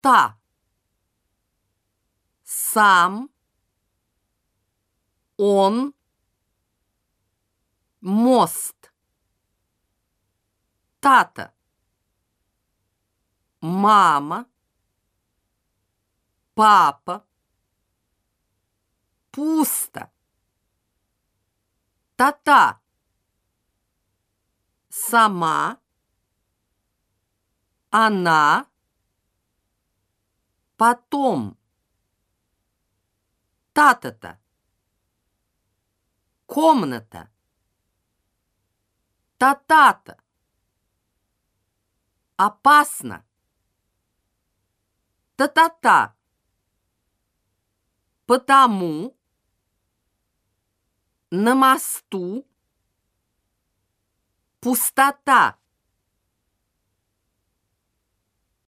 та. Сам. Он. Мост. Тата. Мама. Папа. Пусто. Тата. Сама. Она. Потом. Та-та-та. Комната. Та-та-та. Опасно. Та-та-та. Потому. На мосту. Пустота.